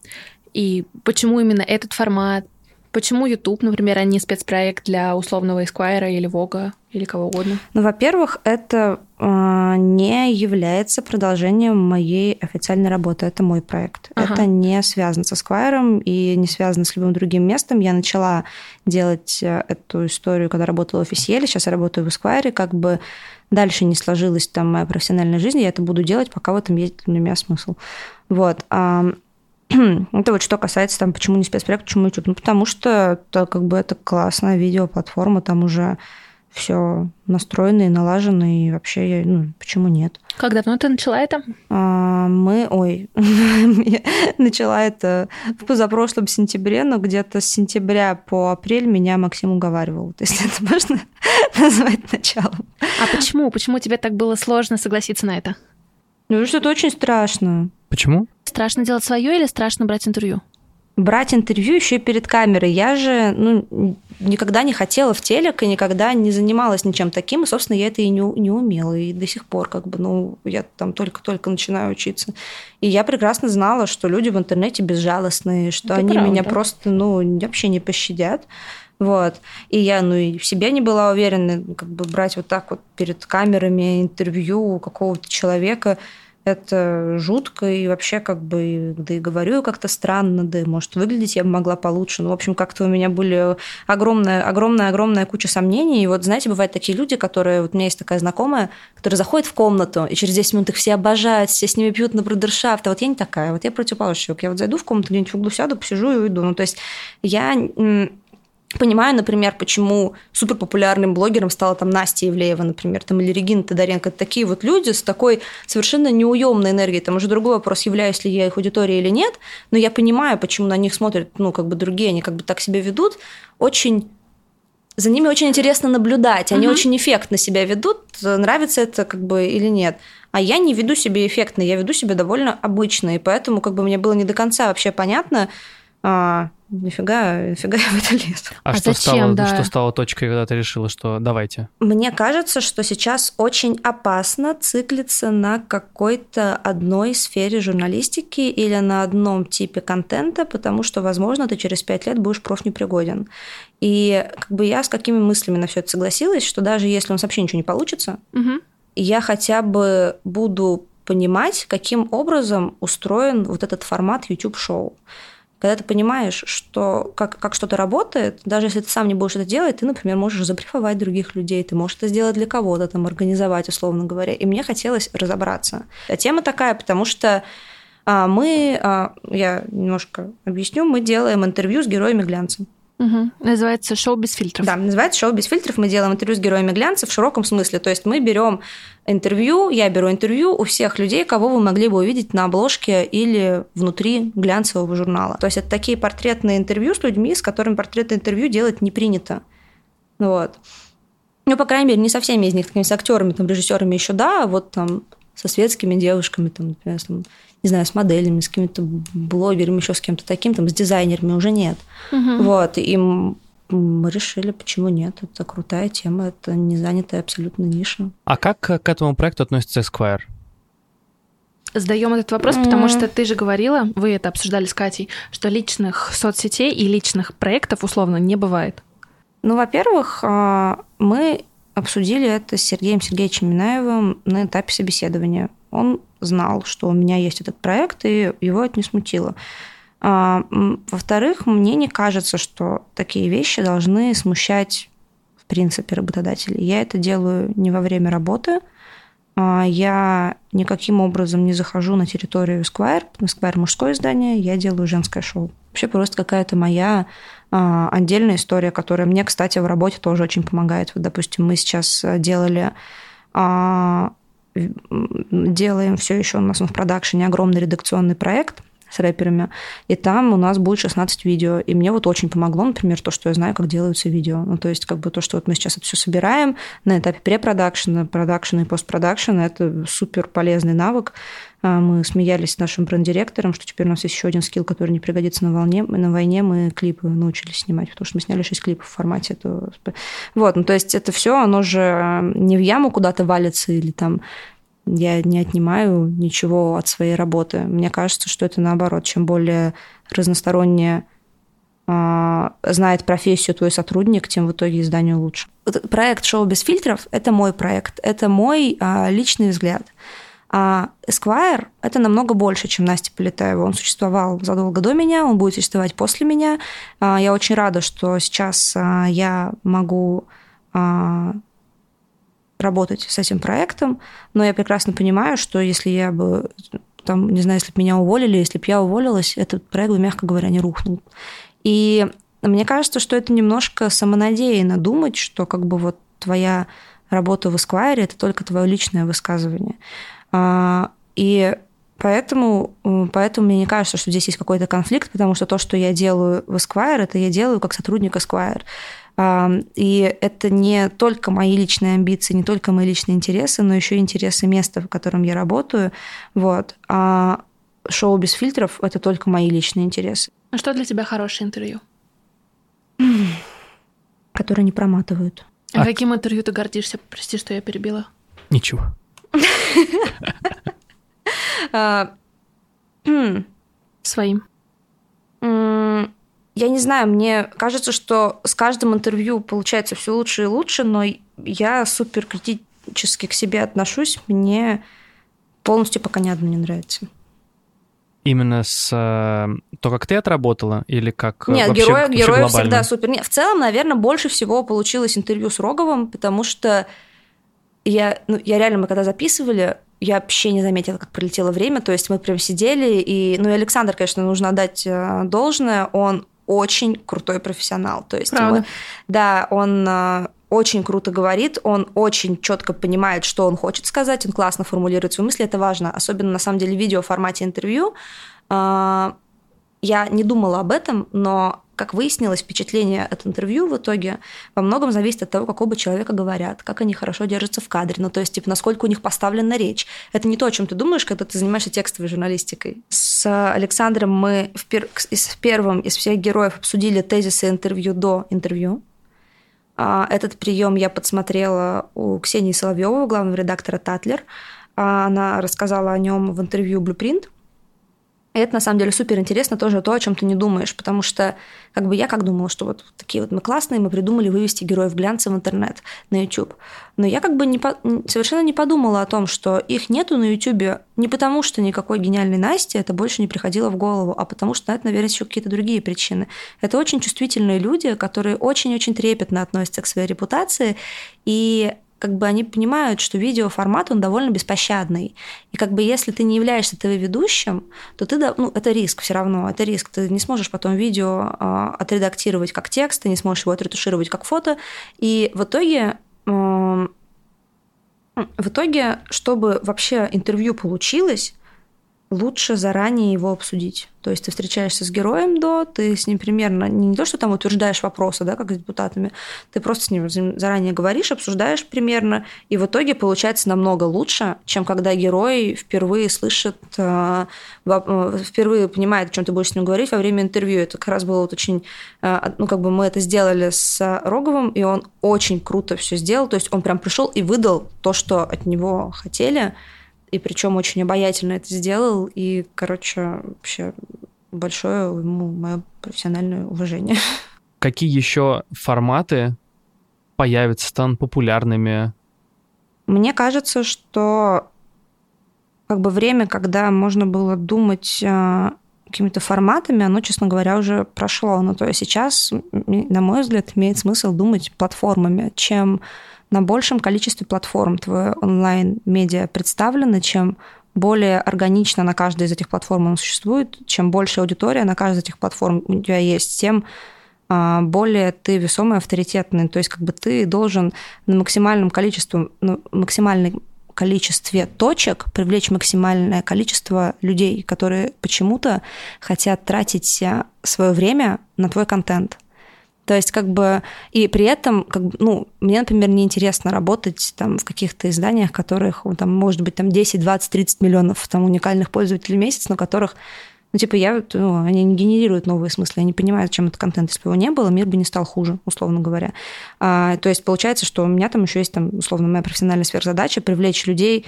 И почему именно этот формат? Почему YouTube, например, а не спецпроект для условного Esquire или Vogue или кого угодно? Ну, во-первых, это не является продолжением моей официальной работы. Это мой проект. Ага. Это не связано со Esquire и не связано с любым другим местом. Я начала делать э, эту историю, когда работала в официале. Сейчас я работаю в Esquire. Как бы дальше не сложилась там моя профессиональная жизнь, я это буду делать, пока в этом есть для меня смысл. Вот. (clears throat) Это вот что касается там, почему не спецпроект, почему YouTube. Ну, потому что это как бы это классная видеоплатформа, там уже все настроено и налажено, и вообще, я, ну, почему нет? Как давно ты начала это? А, мы, ой, (laughs) начала это в позапрошлом сентябре, но где-то с сентября по апрель меня Максим уговаривал. То есть (laughs) это можно (laughs) назвать началом. А почему? Почему тебе так было сложно согласиться на это? Ну, что это очень страшно. Почему? Страшно делать свое или страшно брать интервью? Брать интервью еще и перед камерой. Я же ну, никогда не хотела в телек и никогда не занималась ничем таким, и, собственно, я это и не, не умела, и до сих пор как бы, ну, я там только-только начинаю учиться. И я прекрасно знала, что люди в интернете безжалостные, что это они правда. меня просто, ну, вообще не пощадят. Вот. И я, ну, и в себе не была уверена, как бы брать вот так вот перед камерами интервью у какого-то человека – это жутко, и вообще как бы, да и говорю как-то странно, да и, может, выглядеть я бы могла получше. Ну, в общем, как-то у меня были огромная, огромная, огромная куча сомнений. И вот, знаете, бывают такие люди, которые, вот у меня есть такая знакомая, которая заходит в комнату, и через 10 минут их все обожают, все с ними пьют на брудершафт. А вот я не такая, вот я противоположный человек. Я вот зайду в комнату, где-нибудь в углу сяду, посижу и уйду. Ну, то есть я понимаю, например, почему суперпопулярным блогером стала там Настя Евлеева, например, там, или Регина Тодоренко. Это такие вот люди с такой совершенно неуемной энергией. Там уже другой вопрос, являюсь ли я их аудиторией или нет, но я понимаю, почему на них смотрят, ну, как бы другие, они как бы так себя ведут. Очень за ними очень интересно наблюдать, они угу. очень эффектно себя ведут, нравится это как бы или нет. А я не веду себя эффектно, я веду себя довольно обычно, и поэтому как бы мне было не до конца вообще понятно, а, нифига, нифига я в это лезу. А, а что, зачем, стало, да? что стало точкой, когда ты решила, что давайте? Мне кажется, что сейчас очень опасно циклиться на какой-то одной сфере журналистики или на одном типе контента, потому что, возможно, ты через пять лет будешь профнепригоден. И как бы я с какими мыслями на все это согласилась, что даже если у нас вообще ничего не получится, угу. я хотя бы буду понимать, каким образом устроен вот этот формат YouTube-шоу. Когда ты понимаешь, что как, как что-то работает, даже если ты сам не будешь это делать, ты, например, можешь забрифовать других людей, ты можешь это сделать для кого-то, там, организовать, условно говоря. И мне хотелось разобраться. А тема такая, потому что а, мы, а, я немножко объясню, мы делаем интервью с героями глянца. Угу. Называется шоу без фильтров. Да, называется шоу без фильтров. Мы делаем интервью с героями глянца в широком смысле. То есть мы берем интервью, я беру интервью у всех людей, кого вы могли бы увидеть на обложке или внутри глянцевого журнала. То есть это такие портретные интервью с людьми, с которыми портретное интервью делать не принято. Вот. Ну, по крайней мере, не со всеми из них, с актерами, там, режиссерами еще да, вот там со светскими девушками, там, например, там, не знаю, с моделями, с какими-то блогерами, еще с кем-то таким, там, с дизайнерами уже нет. Угу. Вот, и мы решили, почему нет. Это крутая тема, это не занятая абсолютно ниша. А как к этому проекту относится Esquire? Задаем этот вопрос, потому что ты же говорила, вы это обсуждали с Катей, что личных соцсетей и личных проектов условно не бывает. Ну, во-первых, а, мы обсудили это с Сергеем Сергеевичем Минаевым на этапе собеседования. Он знал, что у меня есть этот проект, и его это не смутило. А, во-вторых, мне не кажется, что такие вещи должны смущать в принципе работодателей. Я это делаю не во время работы, я никаким образом не захожу на территорию Esquire. Esquire – мужское издание, я делаю женское шоу. Вообще просто какая-то моя а, отдельная история, которая мне, кстати, в работе тоже очень помогает. Вот, допустим, мы сейчас делали делаем все еще у нас в продакшене огромный редакционный проект с рэперами, и там у нас будет 16 видео. И мне вот очень помогло, например, то, что я знаю, как делаются видео. Ну, то есть, как бы то, что вот мы сейчас это все собираем на этапе препродакшена, продакшена и постпродакшена, это супер полезный навык. А, мы смеялись с нашим бренд-директором, что теперь у нас есть еще один скилл, который не пригодится на, волне, на войне. Мы клипы научились снимать, потому что мы сняли 6 клипов в формате этого. Вот, ну то есть это все, оно же не в яму куда-то валится или там я не отнимаю ничего от своей работы. Мне кажется, что это наоборот. Чем более разносторонне э, знает профессию твой сотрудник, тем в итоге изданию лучше. Проект «Шоу без фильтров» — это мой проект, это мой э, личный взгляд. А Esquire — это намного больше, чем Настя Полетаева. Он существовал задолго до меня, он будет существовать после меня. Я очень рада, что сейчас я могу работать с этим проектом, но я прекрасно понимаю, что если я бы там, не знаю, если бы меня уволили, если бы я уволилась, этот проект бы, мягко говоря, не рухнул. И мне кажется, что это немножко самонадеянно думать, что как бы вот твоя работа в Esquire – это только твое личное высказывание. А, и Поэтому, поэтому мне не кажется, что здесь есть какой-то конфликт, потому что то, что я делаю в Esquire, это я делаю как сотрудник Esquire. И это не только мои личные амбиции, не только мои личные интересы, но еще и интересы места, в котором я работаю. Вот. А шоу без фильтров – это только мои личные интересы. А что для тебя хорошее интервью? (clears throat) Которые не проматывают. А, а каким интервью ты гордишься? Прости, что я перебила. Ничего. (laughs) (laughs) А, (clears throat) Своим я не знаю, мне кажется, что с каждым интервью получается все лучше и лучше, но я супер критически к себе отношусь. Мне полностью пока ни одно не нравится. Именно с э, то, как ты отработала, или как э, Нет, вообще, герои, вообще всегда супер. Нет, в целом, наверное, больше всего получилось интервью с Роговым, потому что я, ну, я реально, мы когда записывали, я вообще не заметила, как пролетело время. То есть мы прям сидели, и, ну, и Александр, конечно, нужно отдать э, должное, он очень крутой профессионал. То есть, Правда. его, да, он э, очень круто говорит, он очень четко понимает, что он хочет сказать, он классно формулирует свои мысли, это важно, особенно на самом деле в видео формате интервью. А, я не думала об этом, но как выяснилось, впечатление от интервью в итоге во многом зависит от того, как оба человека говорят, как они хорошо держатся в кадре, ну то есть, типа, насколько у них поставлена речь. Это не то, о чем ты думаешь, когда ты занимаешься текстовой журналистикой. С Александром мы в, пер... в первом из всех героев обсудили тезисы интервью до интервью. А, этот прием я подсмотрела у Ксении Соловьевой, главного редактора Татлер. А, она рассказала о нем в интервью Blueprint. И это, на самом деле, супер интересно тоже то, о чем ты не думаешь, потому что как бы я как думала, что вот такие вот мы классные, мы придумали вывести героев глянца в интернет на YouTube. Но я как бы не по... совершенно не подумала о том, что их нету на YouTube не потому, что никакой гениальной Насти это больше не приходило в голову, а потому что это, наверное, еще какие-то другие причины. Это очень чувствительные люди, которые очень-очень трепетно относятся к своей репутации, и как бы они понимают, что видеоформат, он довольно беспощадный. И как бы если ты не являешься ТВ-ведущим, то ты, ну, это риск все равно, это риск. Ты не сможешь потом видео э, отредактировать как текст, ты не сможешь его отретушировать как фото. И в итоге э, в итоге, чтобы вообще интервью получилось, лучше заранее его обсудить. То есть ты встречаешься с героем до, ты с ним примерно, не то, что там утверждаешь вопросы, да, как с депутатами, ты просто с ним заранее говоришь, обсуждаешь примерно, и в итоге получается намного лучше, чем когда герой впервые слышит, э, э, впервые понимает, о чем ты будешь с ним говорить во время интервью. Это как раз было вот очень, э, ну, как бы мы это сделали с Роговым, и он очень круто все сделал, то есть он прям пришел и выдал то, что от него хотели, и причем очень обаятельно это сделал, и, короче, вообще большое ему мое профессиональное уважение. Какие еще форматы появятся, станут популярными? Мне кажется, что как бы время, когда можно было думать э, какими-то форматами, оно, честно говоря, уже прошло. Но то есть сейчас, на мой взгляд, имеет смысл думать платформами, чем на большем количестве платформ твое онлайн-медиа представлено, чем более органично на каждой из этих платформ он существует, чем больше аудитория на каждой из этих платформ у тебя есть, тем а, более ты весомый, авторитетный. То есть как бы ты должен на максимальном количестве, на максимальном количестве точек привлечь максимальное количество людей, которые почему-то хотят тратить свое время на твой контент. То есть как бы и при этом, как бы, ну, мне, например, неинтересно работать там в каких-то изданиях, которых там может быть там 10, 20, 30 миллионов там уникальных пользователей в месяц, но которых ну, типа, я, ну, они не генерируют новые смыслы, я не понимаю, зачем этот контент. Если бы его не было, мир бы не стал хуже, условно говоря. А, то есть получается, что у меня там еще есть, там, условно, моя профессиональная сверхзадача привлечь людей,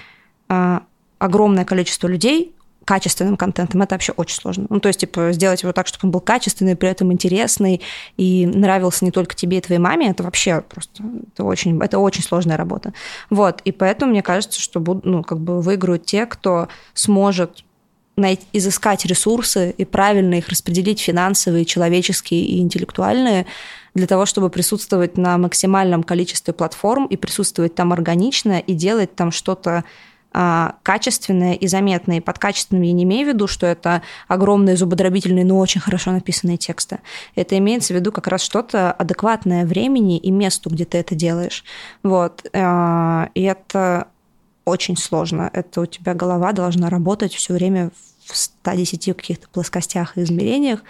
а, огромное количество людей качественным контентом, это вообще очень сложно. Ну, то есть, типа, сделать его так, чтобы он был качественный, при этом интересный и нравился не только тебе и твоей маме, это вообще просто, это очень, это очень сложная работа. Вот, и поэтому мне кажется, что, ну, как бы выиграют те, кто сможет найти, изыскать ресурсы и правильно их распределить финансовые, человеческие и интеллектуальные для того, чтобы присутствовать на максимальном количестве платформ и присутствовать там органично и делать там что-то а, качественные и заметные. Под качественным я не имею в виду, что это огромные зубодробительные, но очень хорошо написанные тексты. Это имеется в виду как раз что-то адекватное времени и месту, где ты это делаешь. Вот. А, и это очень сложно. Это у тебя голова должна работать все время в 110 каких-то плоскостях и измерениях.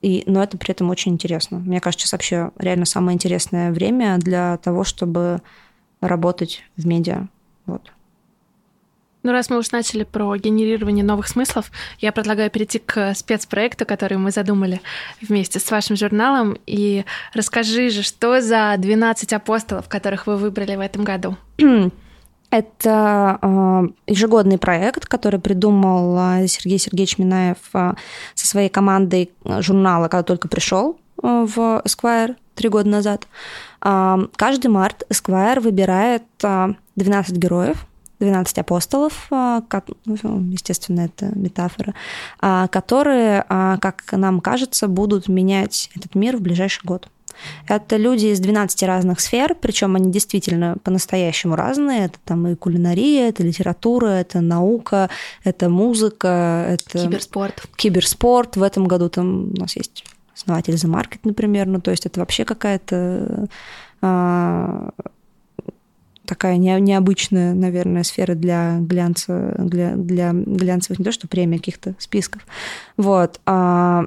И, но это при этом очень интересно. Мне кажется, сейчас вообще реально самое интересное время для того, чтобы работать в медиа. Вот. Ну, раз мы уж начали про генерирование новых смыслов, я предлагаю перейти к спецпроекту, который мы задумали вместе с вашим журналом. И расскажи же, что за 12 апостолов, которых вы выбрали в этом году? (clears throat) Это э, ежегодный проект, который придумал э, Сергей Сергеевич Минаев э, со своей командой журнала, когда только пришел в Esquire три года назад. Каждый март Esquire выбирает 12 героев, 12 апостолов, а, ну, естественно, это метафора, а, которые, а, как нам кажется, будут менять этот мир в ближайший год. Это люди из 12 разных сфер, причем они действительно по-настоящему разные. Это там и кулинария, это литература, это наука, это музыка, это... Киберспорт. Киберспорт. В этом году там у нас есть основатель The Market, например, ну, то есть это вообще какая-то такая не, необычная, наверное, сфера для глянца, для, для глянцевых, не то что премий, а каких-то списков. Вот. А,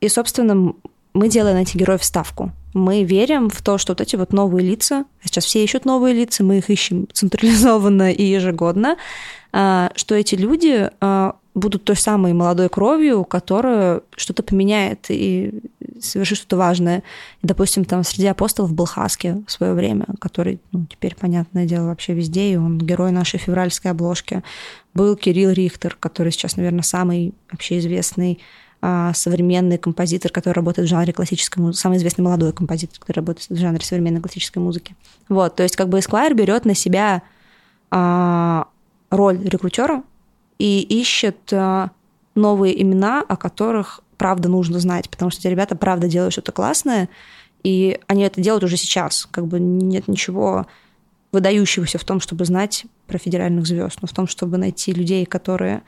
и, собственно, мы делаем на этих героев ставку. Мы верим в то, что вот эти вот новые лица, сейчас все ищут новые лица, мы их ищем централизованно и ежегодно, а, что эти люди будут той самой молодой кровью, которая что-то поменяет и совершит что-то важное. Допустим, там среди апостолов был Хаски в свое время, который, ну, теперь, понятное дело, вообще везде, и он герой нашей февральской обложки. Был Кирилл Рихтер, который сейчас, наверное, самый вообще известный а, современный композитор, который работает в жанре классической музыки, самый известный молодой композитор, который работает в жанре современной классической музыки. Вот, то есть как бы Esquire берет на себя а, роль рекрутера, и ищет э, новые имена, о которых правда нужно знать, потому что эти ребята правда делают что-то классное, и они это делают уже сейчас. Как бы нет ничего выдающегося в том, чтобы знать про федеральных звезд, но в том, чтобы найти людей, которые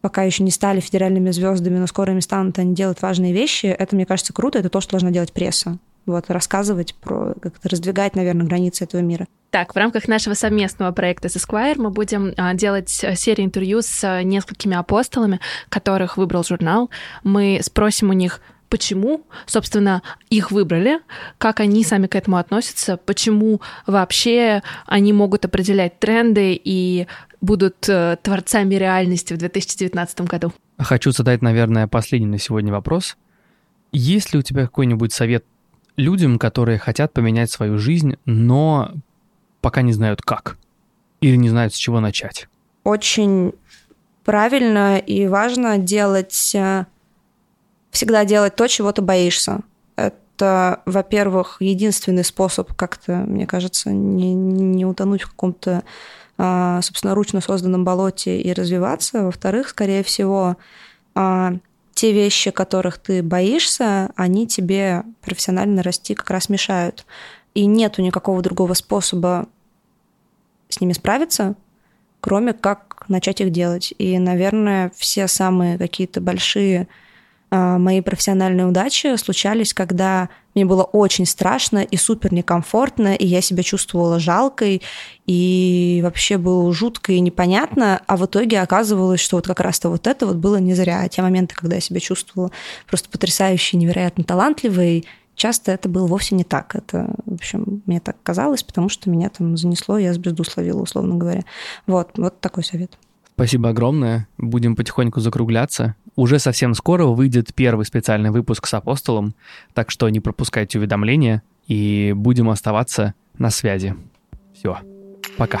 пока еще не стали федеральными звездами, но скоро ими станут, они делают важные вещи, это, мне кажется, круто, это то, что должна делать пресса вот, рассказывать про, как-то раздвигать, наверное, границы этого мира. Так, в рамках нашего совместного проекта с Esquire мы будем а, делать э, серию интервью с а, несколькими апостолами, которых выбрал журнал. Мы спросим у них, почему, собственно, их выбрали, как они сами к этому относятся, почему вообще они могут определять тренды и будут э, творцами реальности в 2019 году. Хочу задать, наверное, последний на сегодня вопрос. Есть ли у тебя какой-нибудь совет людям, которые хотят поменять свою жизнь, но пока не знают как или не знают с чего начать. Очень правильно и важно делать, э, всегда делать то, чего ты боишься. Это, во-первых, единственный способ как-то, мне кажется, не, не утонуть в каком-то, а, собственно, ручно созданном болоте и развиваться. Во-вторых, скорее всего, а, те вещи, которых ты боишься, они тебе профессионально расти как раз мешают. И нету никакого другого способа с ними справиться, кроме как начать их делать. И, наверное, все самые какие-то большие мои профессиональные удачи случались, когда мне было очень страшно и супер некомфортно, и я себя чувствовала жалкой, и вообще было жутко и непонятно, а в итоге оказывалось, что вот как раз-то вот это вот было не зря. А те моменты, когда я себя чувствовала просто потрясающе, невероятно талантливой, часто это было вовсе не так. Это, в общем, мне так казалось, потому что меня там занесло, я звезду словила, условно говоря. Вот, вот такой совет. Спасибо огромное. Будем потихоньку закругляться. Уже совсем скоро выйдет первый специальный выпуск с Апостолом, так что не пропускайте уведомления и будем оставаться на связи. Все. Пока.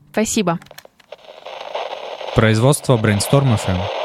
Спасибо. Производство Brainstorm FM.